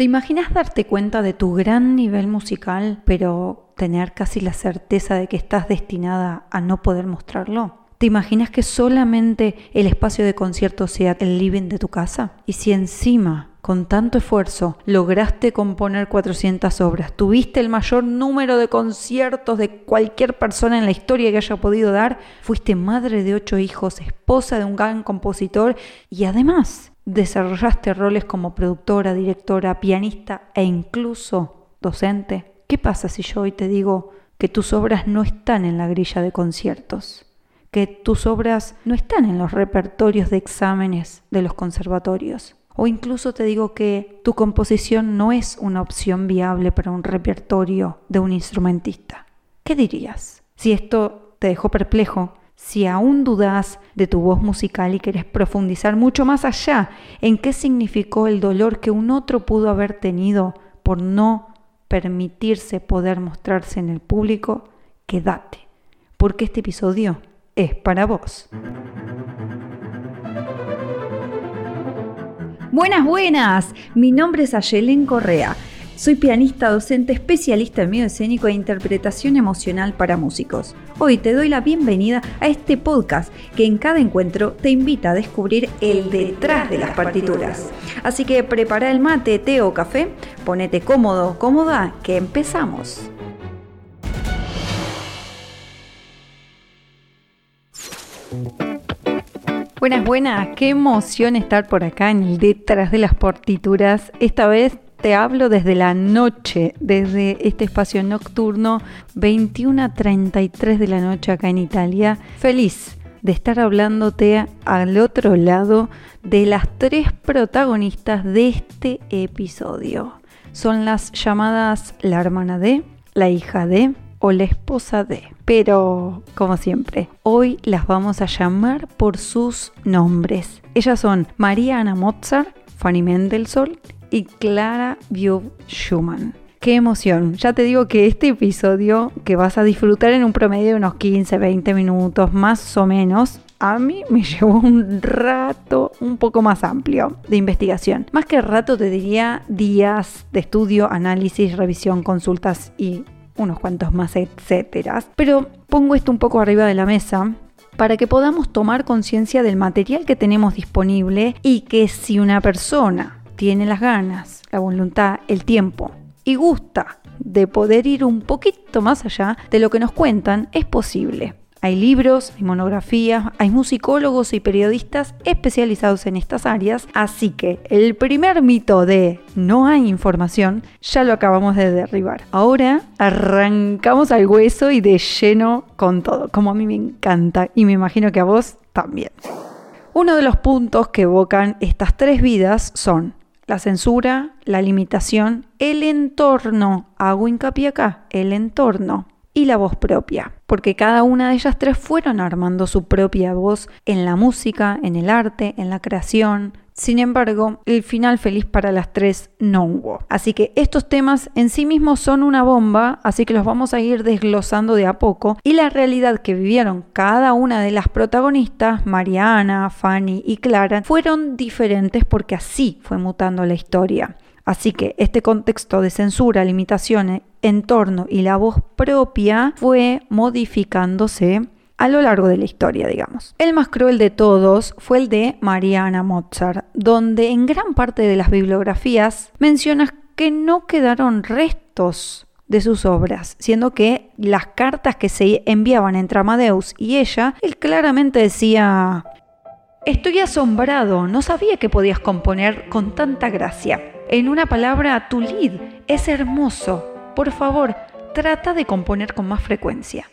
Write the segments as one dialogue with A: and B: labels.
A: ¿Te imaginas darte cuenta de tu gran nivel musical, pero tener casi la certeza de que estás destinada a no poder mostrarlo? ¿Te imaginas que solamente el espacio de concierto sea el living de tu casa? Y si encima, con tanto esfuerzo, lograste componer 400 obras, tuviste el mayor número de conciertos de cualquier persona en la historia que haya podido dar, fuiste madre de ocho hijos, esposa de un gran compositor y además desarrollaste roles como productora, directora, pianista e incluso docente, ¿qué pasa si yo hoy te digo que tus obras no están en la grilla de conciertos? que tus obras no están en los repertorios de exámenes de los conservatorios. O incluso te digo que tu composición no es una opción viable para un repertorio de un instrumentista. ¿Qué dirías? Si esto te dejó perplejo, si aún dudas de tu voz musical y quieres profundizar mucho más allá en qué significó el dolor que un otro pudo haber tenido por no permitirse poder mostrarse en el público, quédate, porque este episodio es para vos. Buenas, buenas. Mi nombre es Ayelen Correa. Soy pianista, docente, especialista en medio escénico e interpretación emocional para músicos. Hoy te doy la bienvenida a este podcast que en cada encuentro te invita a descubrir el detrás de las partituras. Así que prepara el mate, té o café, ponete cómodo, cómoda, que empezamos. Buenas, buenas, qué emoción estar por acá en el detrás de las partituras. Esta vez te hablo desde la noche, desde este espacio nocturno, 21 a 33 de la noche acá en Italia. Feliz de estar hablándote al otro lado de las tres protagonistas de este episodio. Son las llamadas la hermana de, la hija de o la esposa de. Pero, como siempre, hoy las vamos a llamar por sus nombres. Ellas son María Ana Mozart, Fanny Mendelssohn y Clara Biov Schumann. Qué emoción. Ya te digo que este episodio que vas a disfrutar en un promedio de unos 15, 20 minutos más o menos, a mí me llevó un rato un poco más amplio de investigación. Más que rato te diría días de estudio, análisis, revisión, consultas y unos cuantos más, etcétera. Pero pongo esto un poco arriba de la mesa para que podamos tomar conciencia del material que tenemos disponible y que si una persona tiene las ganas, la voluntad, el tiempo y gusta de poder ir un poquito más allá de lo que nos cuentan, es posible. Hay libros, hay monografías, hay musicólogos y periodistas especializados en estas áreas, así que el primer mito de no hay información ya lo acabamos de derribar. Ahora arrancamos al hueso y de lleno con todo, como a mí me encanta y me imagino que a vos también. Uno de los puntos que evocan estas tres vidas son la censura, la limitación, el entorno, hago hincapié acá, el entorno y la voz propia, porque cada una de ellas tres fueron armando su propia voz en la música, en el arte, en la creación. Sin embargo, el final feliz para las tres no hubo. Así que estos temas en sí mismos son una bomba, así que los vamos a ir desglosando de a poco. Y la realidad que vivieron cada una de las protagonistas, Mariana, Fanny y Clara, fueron diferentes porque así fue mutando la historia. Así que este contexto de censura, limitaciones, entorno y la voz propia fue modificándose a lo largo de la historia, digamos. El más cruel de todos fue el de Mariana Mozart, donde en gran parte de las bibliografías mencionas que no quedaron restos de sus obras, siendo que las cartas que se enviaban entre Amadeus y ella, él claramente decía, estoy asombrado, no sabía que podías componer con tanta gracia. En una palabra, tu lead es hermoso. Por favor, trata de componer con más frecuencia.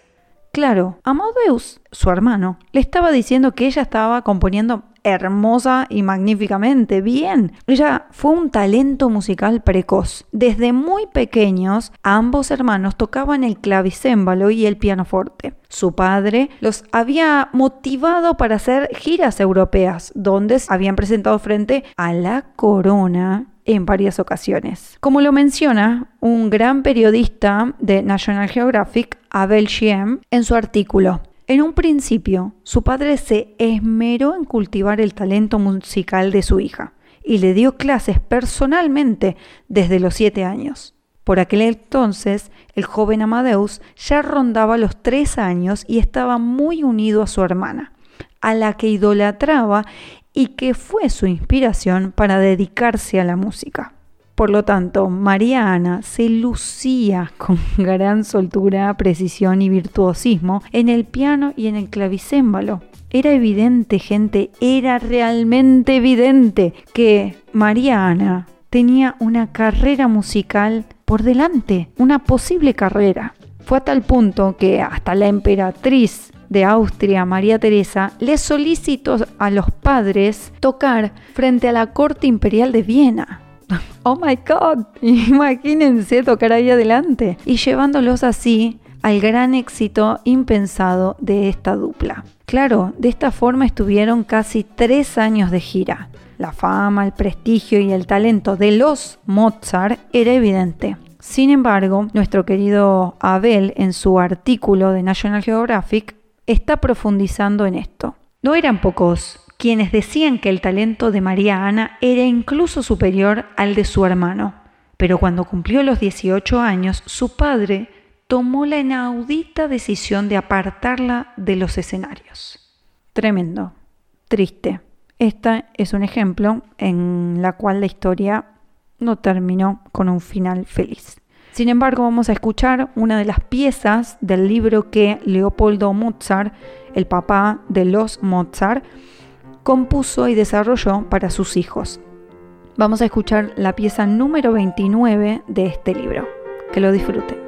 A: Claro, Amadeus, su hermano, le estaba diciendo que ella estaba componiendo hermosa y magníficamente bien. Ella fue un talento musical precoz. Desde muy pequeños, ambos hermanos tocaban el clavicémbalo y el pianoforte. Su padre los había motivado para hacer giras europeas, donde habían presentado frente a la corona en varias ocasiones. Como lo menciona un gran periodista de National Geographic, Abel Shiem, en su artículo. En un principio, su padre se esmeró en cultivar el talento musical de su hija y le dio clases personalmente desde los siete años. Por aquel entonces, el joven Amadeus ya rondaba los tres años y estaba muy unido a su hermana, a la que idolatraba y que fue su inspiración para dedicarse a la música. Por lo tanto, María Ana se lucía con gran soltura, precisión y virtuosismo en el piano y en el clavicémbalo. Era evidente, gente, era realmente evidente que María Ana tenía una carrera musical por delante, una posible carrera. Fue a tal punto que hasta la emperatriz de Austria, María Teresa, le solicitó a los padres tocar frente a la corte imperial de Viena. Oh my God, imagínense tocar ahí adelante y llevándolos así al gran éxito impensado de esta dupla. Claro, de esta forma estuvieron casi tres años de gira. La fama, el prestigio y el talento de los Mozart era evidente. Sin embargo, nuestro querido Abel, en su artículo de National Geographic, está profundizando en esto. No eran pocos quienes decían que el talento de María Ana era incluso superior al de su hermano, pero cuando cumplió los 18 años, su padre tomó la inaudita decisión de apartarla de los escenarios. Tremendo, triste. Este es un ejemplo en la cual la historia no terminó con un final feliz. Sin embargo, vamos a escuchar una de las piezas del libro que Leopoldo Mozart, el papá de los Mozart, compuso y desarrolló para sus hijos. Vamos a escuchar la pieza número 29 de este libro. Que lo disfruten.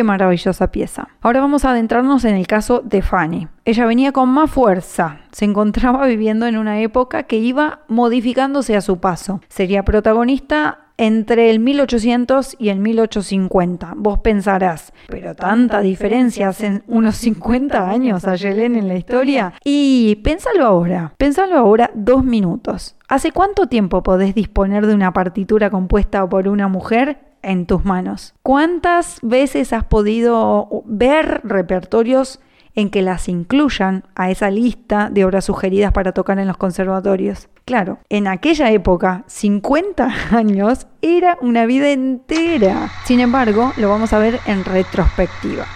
A: Qué maravillosa pieza. Ahora vamos a adentrarnos en el caso de Fanny. Ella venía con más fuerza, se encontraba viviendo en una época que iba modificándose a su paso. Sería protagonista entre el 1800 y el 1850. Vos pensarás, pero tanta diferencia hacen unos 50 años a Yelén en la historia. Y pénsalo ahora, pénsalo ahora dos minutos. ¿Hace cuánto tiempo podés disponer de una partitura compuesta por una mujer en tus manos. ¿Cuántas veces has podido ver repertorios en que las incluyan a esa lista de obras sugeridas para tocar en los conservatorios? Claro, en aquella época, 50 años era una vida entera. Sin embargo, lo vamos a ver en retrospectiva.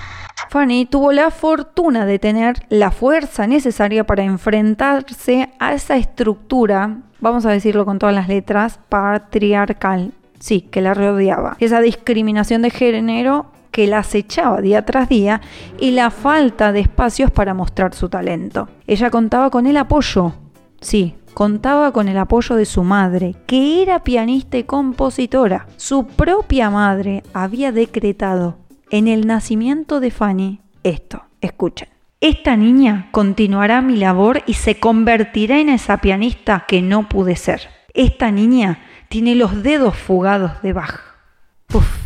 A: Fanny tuvo la fortuna de tener la fuerza necesaria para enfrentarse a esa estructura, vamos a decirlo con todas las letras, patriarcal sí, que la rodeaba. Esa discriminación de género que la acechaba día tras día y la falta de espacios para mostrar su talento. Ella contaba con el apoyo, sí, contaba con el apoyo de su madre, que era pianista y compositora. Su propia madre había decretado en el nacimiento de Fanny esto. Escuchen. Esta niña continuará mi labor y se convertirá en esa pianista que no pude ser. Esta niña tiene los dedos fugados de Bach. Uf,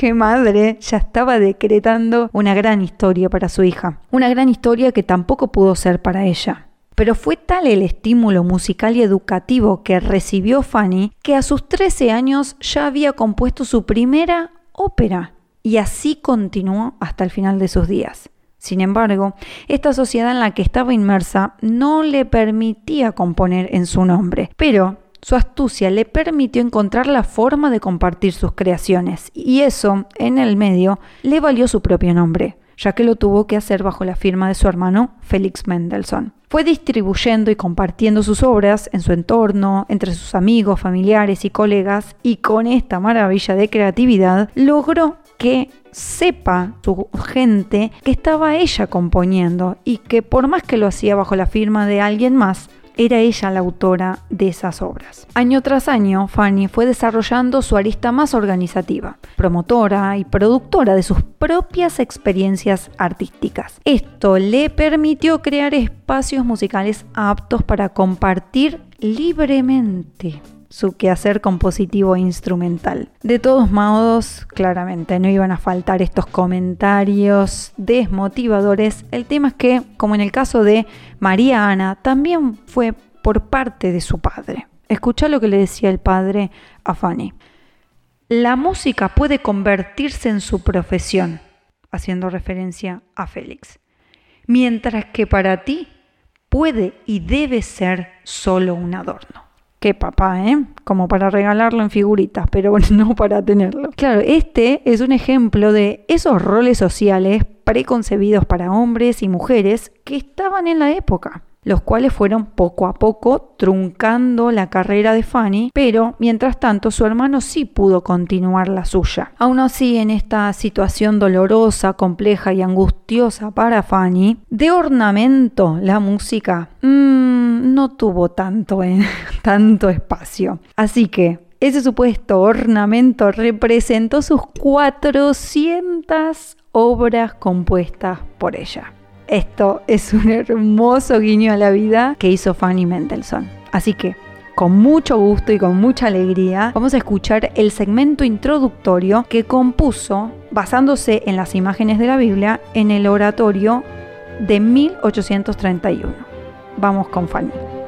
A: qué madre ya estaba decretando una gran historia para su hija. Una gran historia que tampoco pudo ser para ella. Pero fue tal el estímulo musical y educativo que recibió Fanny que a sus 13 años ya había compuesto su primera ópera y así continuó hasta el final de sus días. Sin embargo, esta sociedad en la que estaba inmersa no le permitía componer en su nombre, pero su astucia le permitió encontrar la forma de compartir sus creaciones y eso, en el medio, le valió su propio nombre, ya que lo tuvo que hacer bajo la firma de su hermano Félix Mendelssohn. Fue distribuyendo y compartiendo sus obras en su entorno, entre sus amigos, familiares y colegas, y con esta maravilla de creatividad logró que sepa su gente que estaba ella componiendo y que por más que lo hacía bajo la firma de alguien más, era ella la autora de esas obras. Año tras año, Fanny fue desarrollando su arista más organizativa, promotora y productora de sus propias experiencias artísticas. Esto le permitió crear espacios musicales aptos para compartir libremente su quehacer compositivo e instrumental. De todos modos, claramente no iban a faltar estos comentarios desmotivadores. El tema es que, como en el caso de María Ana, también fue por parte de su padre. Escucha lo que le decía el padre a Fanny. La música puede convertirse en su profesión, haciendo referencia a Félix, mientras que para ti puede y debe ser solo un adorno. Qué papá, ¿eh? Como para regalarlo en figuritas, pero no para tenerlo. Claro, este es un ejemplo de esos roles sociales preconcebidos para hombres y mujeres que estaban en la época los cuales fueron poco a poco truncando la carrera de Fanny, pero mientras tanto su hermano sí pudo continuar la suya. Aún así, en esta situación dolorosa, compleja y angustiosa para Fanny, de ornamento la música mmm, no tuvo tanto, tanto espacio. Así que ese supuesto ornamento representó sus 400 obras compuestas por ella. Esto es un hermoso guiño a la vida que hizo Fanny Mendelssohn. Así que, con mucho gusto y con mucha alegría, vamos a escuchar el segmento introductorio que compuso basándose en las imágenes de la Biblia en el oratorio de 1831. Vamos con Fanny.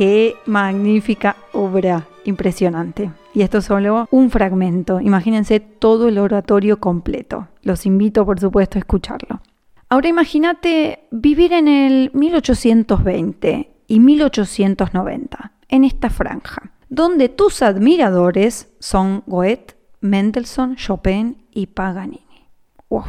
A: Qué magnífica obra, impresionante. Y esto es solo un fragmento. Imagínense todo el oratorio completo. Los invito, por supuesto, a escucharlo. Ahora imagínate vivir en el 1820 y 1890, en esta franja, donde tus admiradores son Goethe, Mendelssohn, Chopin y Paganini. Uf.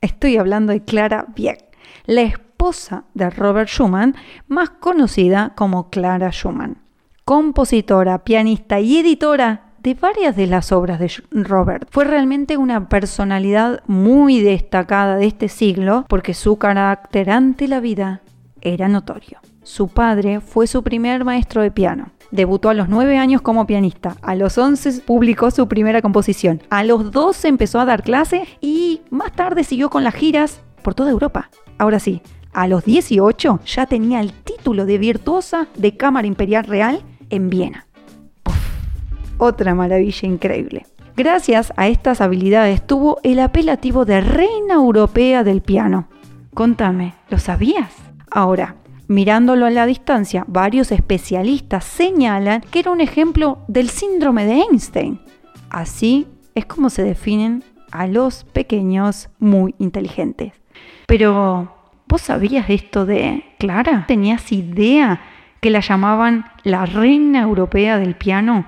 A: Estoy hablando de Clara Wieck, la esposa de Robert Schumann, más conocida como Clara Schumann, compositora, pianista y editora de varias de las obras de Robert. Fue realmente una personalidad muy destacada de este siglo porque su carácter ante la vida era notorio. Su padre fue su primer maestro de piano. Debutó a los 9 años como pianista. A los 11 publicó su primera composición. A los 12 empezó a dar clase y más tarde siguió con las giras por toda Europa. Ahora sí, a los 18 ya tenía el título de virtuosa de Cámara Imperial Real en Viena. otra maravilla increíble. Gracias a estas habilidades tuvo el apelativo de Reina Europea del Piano. Contame, ¿lo sabías? Ahora, mirándolo a la distancia, varios especialistas señalan que era un ejemplo del síndrome de Einstein. Así es como se definen a los pequeños muy inteligentes. Pero, ¿Vos sabías esto de Clara? ¿Tenías idea que la llamaban la reina europea del piano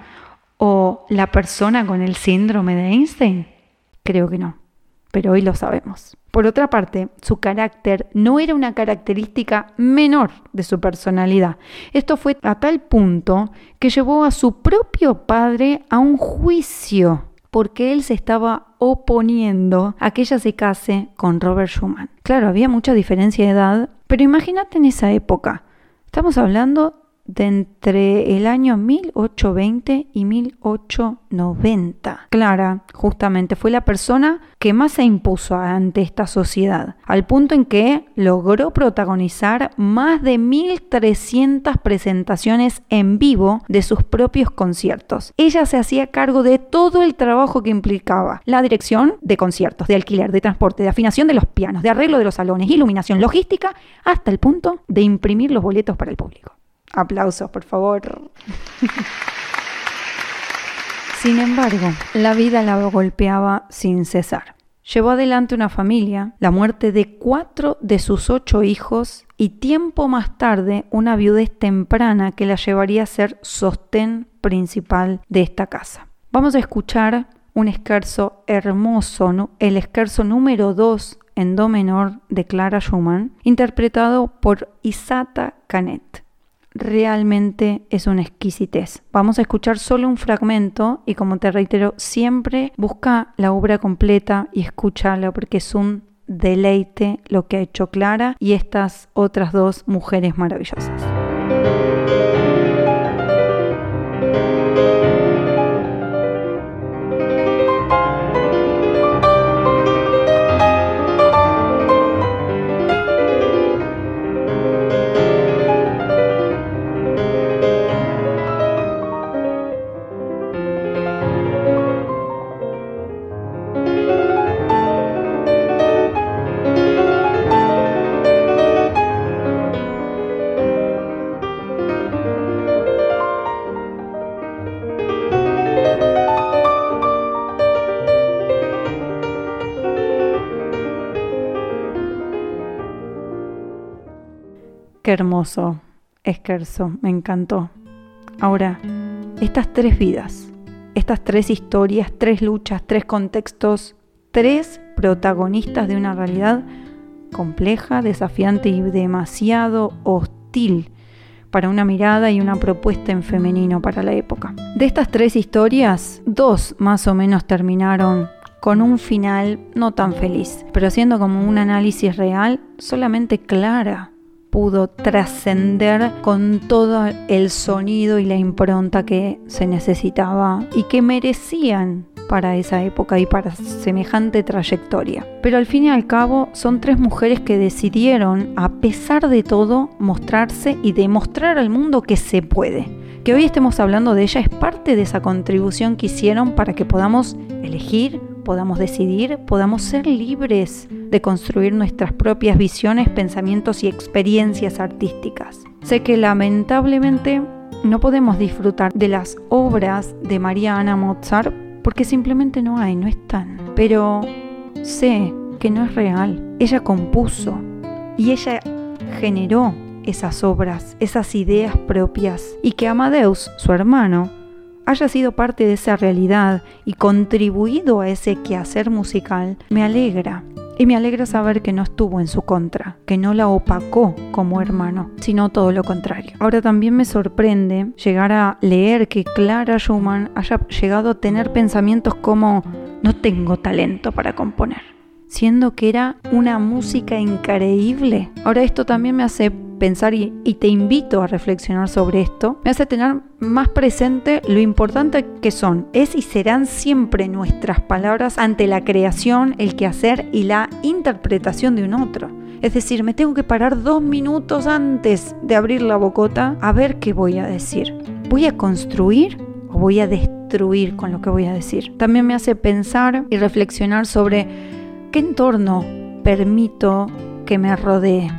A: o la persona con el síndrome de Einstein? Creo que no, pero hoy lo sabemos. Por otra parte, su carácter no era una característica menor de su personalidad. Esto fue a tal punto que llevó a su propio padre a un juicio porque él se estaba oponiendo a que ella se case con Robert Schumann. Claro, había mucha diferencia de edad, pero imagínate en esa época. Estamos hablando de entre el año 1820 y 1890. Clara, justamente, fue la persona que más se impuso ante esta sociedad, al punto en que logró protagonizar más de 1.300 presentaciones en vivo de sus propios conciertos. Ella se hacía cargo de todo el trabajo que implicaba la dirección de conciertos, de alquiler, de transporte, de afinación de los pianos, de arreglo de los salones, iluminación, logística, hasta el punto de imprimir los boletos para el público. Aplausos, por favor. Sin embargo, la vida la golpeaba sin cesar. llevó adelante una familia, la muerte de cuatro de sus ocho hijos y tiempo más tarde una viudez temprana que la llevaría a ser sostén principal de esta casa. Vamos a escuchar un esquerzo hermoso, el esquerzo número 2 en do menor de Clara Schumann, interpretado por Isata Canet realmente es una exquisitez. Vamos a escuchar solo un fragmento y como te reitero, siempre busca la obra completa y escúchala porque es un deleite lo que ha hecho Clara y estas otras dos mujeres maravillosas. Qué hermoso, Esquerzo, me encantó. Ahora, estas tres vidas, estas tres historias, tres luchas, tres contextos, tres protagonistas de una realidad compleja, desafiante y demasiado hostil para una mirada y una propuesta en femenino para la época. De estas tres historias, dos más o menos terminaron con un final no tan feliz, pero haciendo como un análisis real, solamente Clara pudo trascender con todo el sonido y la impronta que se necesitaba y que merecían para esa época y para semejante trayectoria. Pero al fin y al cabo son tres mujeres que decidieron, a pesar de todo, mostrarse y demostrar al mundo que se puede. Que hoy estemos hablando de ella es parte de esa contribución que hicieron para que podamos elegir, podamos decidir, podamos ser libres de construir nuestras propias visiones, pensamientos y experiencias artísticas. Sé que lamentablemente no podemos disfrutar de las obras de María Ana Mozart porque simplemente no hay, no están. Pero sé que no es real. Ella compuso y ella generó esas obras, esas ideas propias y que Amadeus, su hermano, haya sido parte de esa realidad y contribuido a ese quehacer musical, me alegra. Y me alegra saber que no estuvo en su contra, que no la opacó como hermano, sino todo lo contrario. Ahora también me sorprende llegar a leer que Clara Schumann haya llegado a tener pensamientos como no tengo talento para componer, siendo que era una música increíble. Ahora esto también me hace pensar y, te invito a reflexionar sobre esto, me hace tener más presente lo importante que son, es y serán siempre nuestras palabras ante la creación, el quehacer y la interpretación de un otro. Es decir, me tengo que parar dos minutos antes de abrir la bocota a ver qué voy a decir. ¿Voy a construir o voy a destruir con lo que voy a decir? También me hace pensar y reflexionar sobre qué entorno permito que me rodee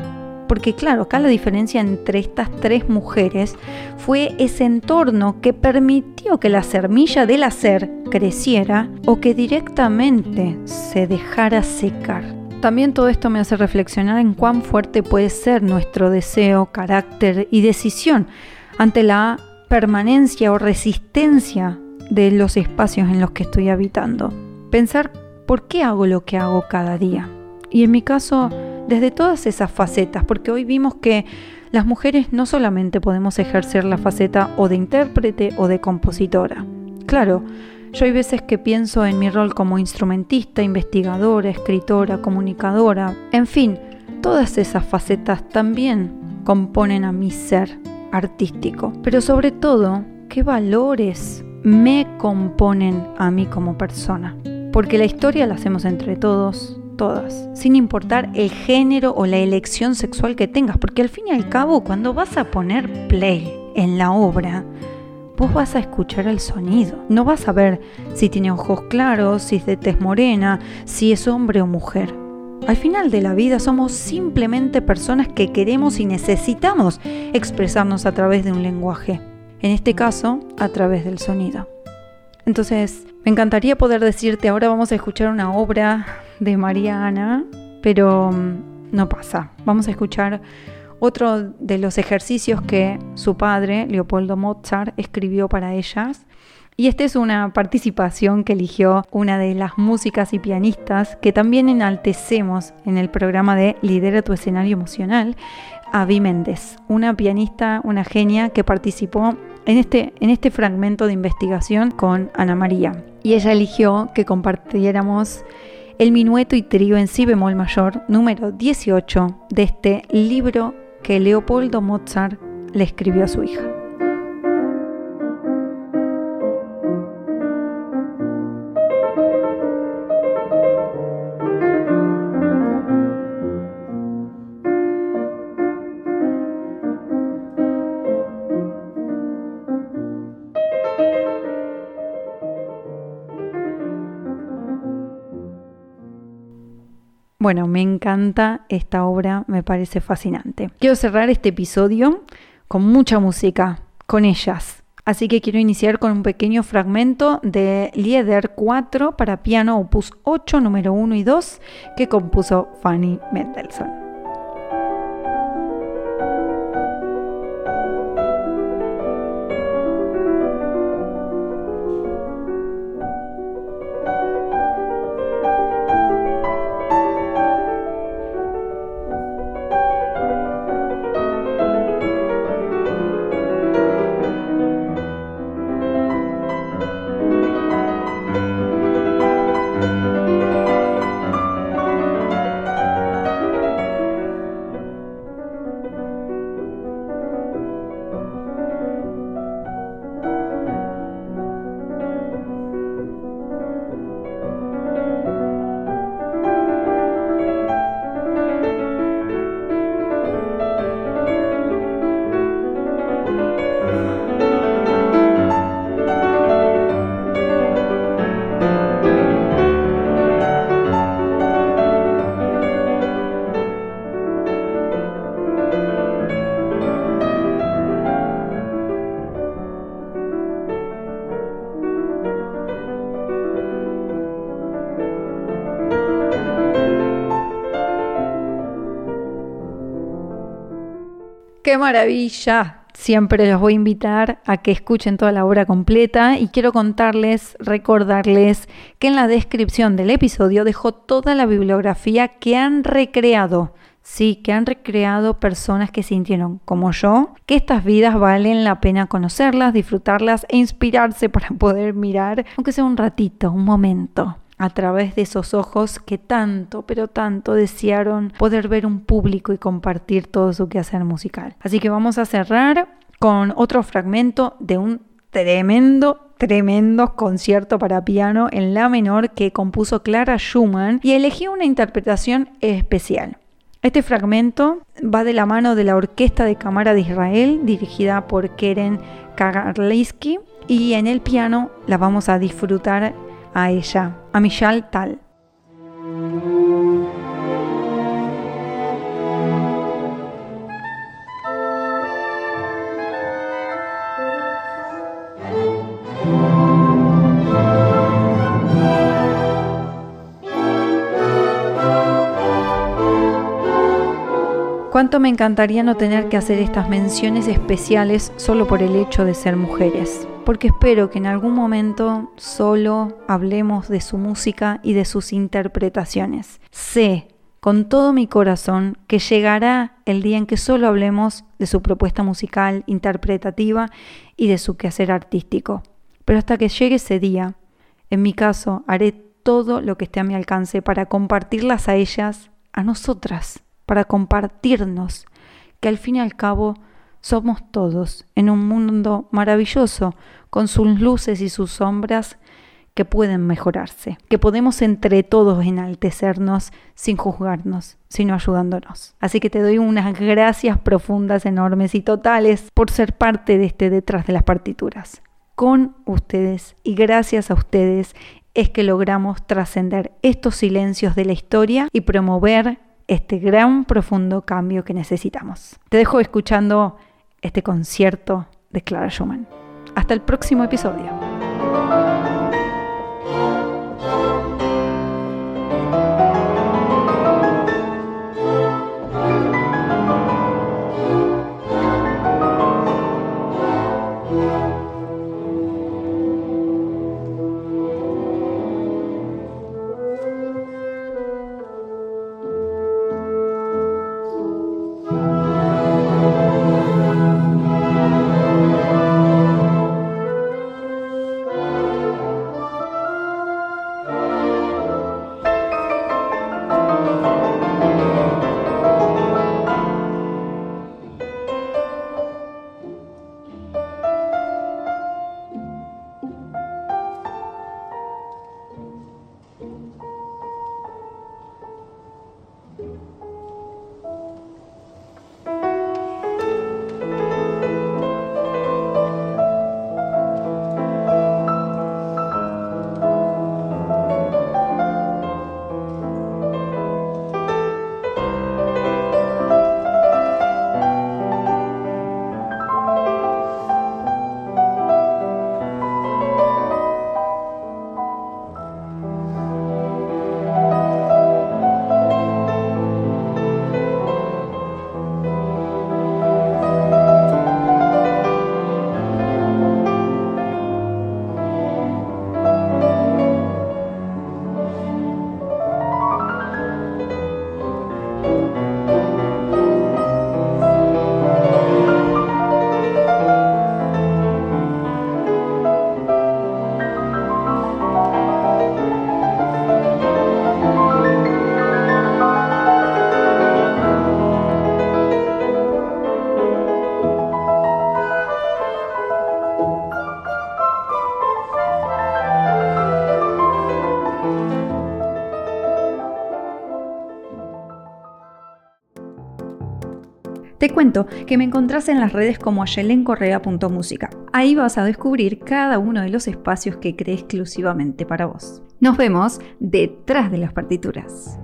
A: porque claro, acá la diferencia entre estas tres mujeres fue ese entorno que permitió que la semilla del hacer creciera o que directamente se dejara secar. También todo esto me hace reflexionar en cuán fuerte puede ser nuestro deseo, carácter y decisión ante la permanencia o resistencia de los espacios en los que estoy habitando. Pensar por qué hago lo que hago cada día. Y en mi caso, desde todas esas facetas, porque hoy vimos que las mujeres no solamente podemos ejercer la faceta o de intérprete o de compositora. Claro, yo hay veces que pienso en mi rol como instrumentista, investigadora, escritora, comunicadora, en fin, todas esas facetas también componen a mi ser artístico. Pero sobre todo, ¿qué valores me componen a mí como persona? Porque la historia la hacemos entre todos, todas, sin importar el género o la elección sexual que tengas, porque al fin y al cabo cuando vas a poner play en la obra, vos vas a escuchar el sonido, no vas a ver si tiene ojos claros, si es de tez morena, si es hombre o mujer. Al final de la vida somos simplemente personas que queremos y necesitamos expresarnos a través de un lenguaje, en este caso a través del sonido. Entonces, me encantaría poder decirte, ahora vamos a escuchar una obra de Mariana, pero mm, no pasa. Vamos a escuchar otro de los ejercicios que su padre, Leopoldo Mozart, escribió para ellas. Y esta es una participación que eligió una de las músicas y pianistas que también enaltecemos en el programa de Lidera tu escenario emocional, Avi Méndez, una pianista, una genia que participó en este, en este fragmento de investigación con Ana María. Y ella eligió que compartiéramos el minueto y trío en si bemol mayor número 18 de este libro que Leopoldo Mozart le escribió a su hija. Bueno, me encanta esta obra, me parece fascinante. Quiero cerrar este episodio con mucha música, con ellas. Así que quiero iniciar con un pequeño fragmento de Lieder 4 para piano opus 8, número 1 y 2, que compuso Fanny Mendelssohn. ¡Qué maravilla! Siempre los voy a invitar a que escuchen toda la obra completa y quiero contarles, recordarles que en la descripción del episodio dejo toda la bibliografía que han recreado. Sí, que han recreado personas que sintieron, como yo, que estas vidas valen la pena conocerlas, disfrutarlas e inspirarse para poder mirar, aunque sea un ratito, un momento, a través de esos ojos que tanto, pero tanto desearon poder ver un público y compartir todo su quehacer musical. Así que vamos a cerrar con otro fragmento de un tremendo, tremendo concierto para piano en la menor que compuso Clara Schumann y elegí una interpretación especial. Este fragmento va de la mano de la Orquesta de Cámara de Israel, dirigida por Keren Kagarleisky, y en el piano la vamos a disfrutar a ella, a Michal Tal. Cuánto me encantaría no tener que hacer estas menciones especiales solo por el hecho de ser mujeres porque espero que en algún momento solo hablemos de su música y de sus interpretaciones. Sé con todo mi corazón que llegará el día en que solo hablemos de su propuesta musical, interpretativa y de su quehacer artístico. Pero hasta que llegue ese día, en mi caso, haré todo lo que esté a mi alcance para compartirlas a ellas, a nosotras, para compartirnos, que al fin y al cabo somos todos en un mundo maravilloso, con sus luces y sus sombras que pueden mejorarse, que podemos entre todos enaltecernos sin juzgarnos, sino ayudándonos. Así que te doy unas gracias profundas, enormes y totales por ser parte de este detrás de las partituras. Con ustedes y gracias a ustedes es que logramos trascender estos silencios de la historia y promover este gran profundo cambio que necesitamos. Te dejo escuchando este concierto de Clara Schumann. Hasta el próximo episodio. Te cuento que me encontrás en las redes como yelencorrea.música. Ahí vas a descubrir cada uno de los espacios que creé exclusivamente para vos. Nos vemos detrás de las partituras.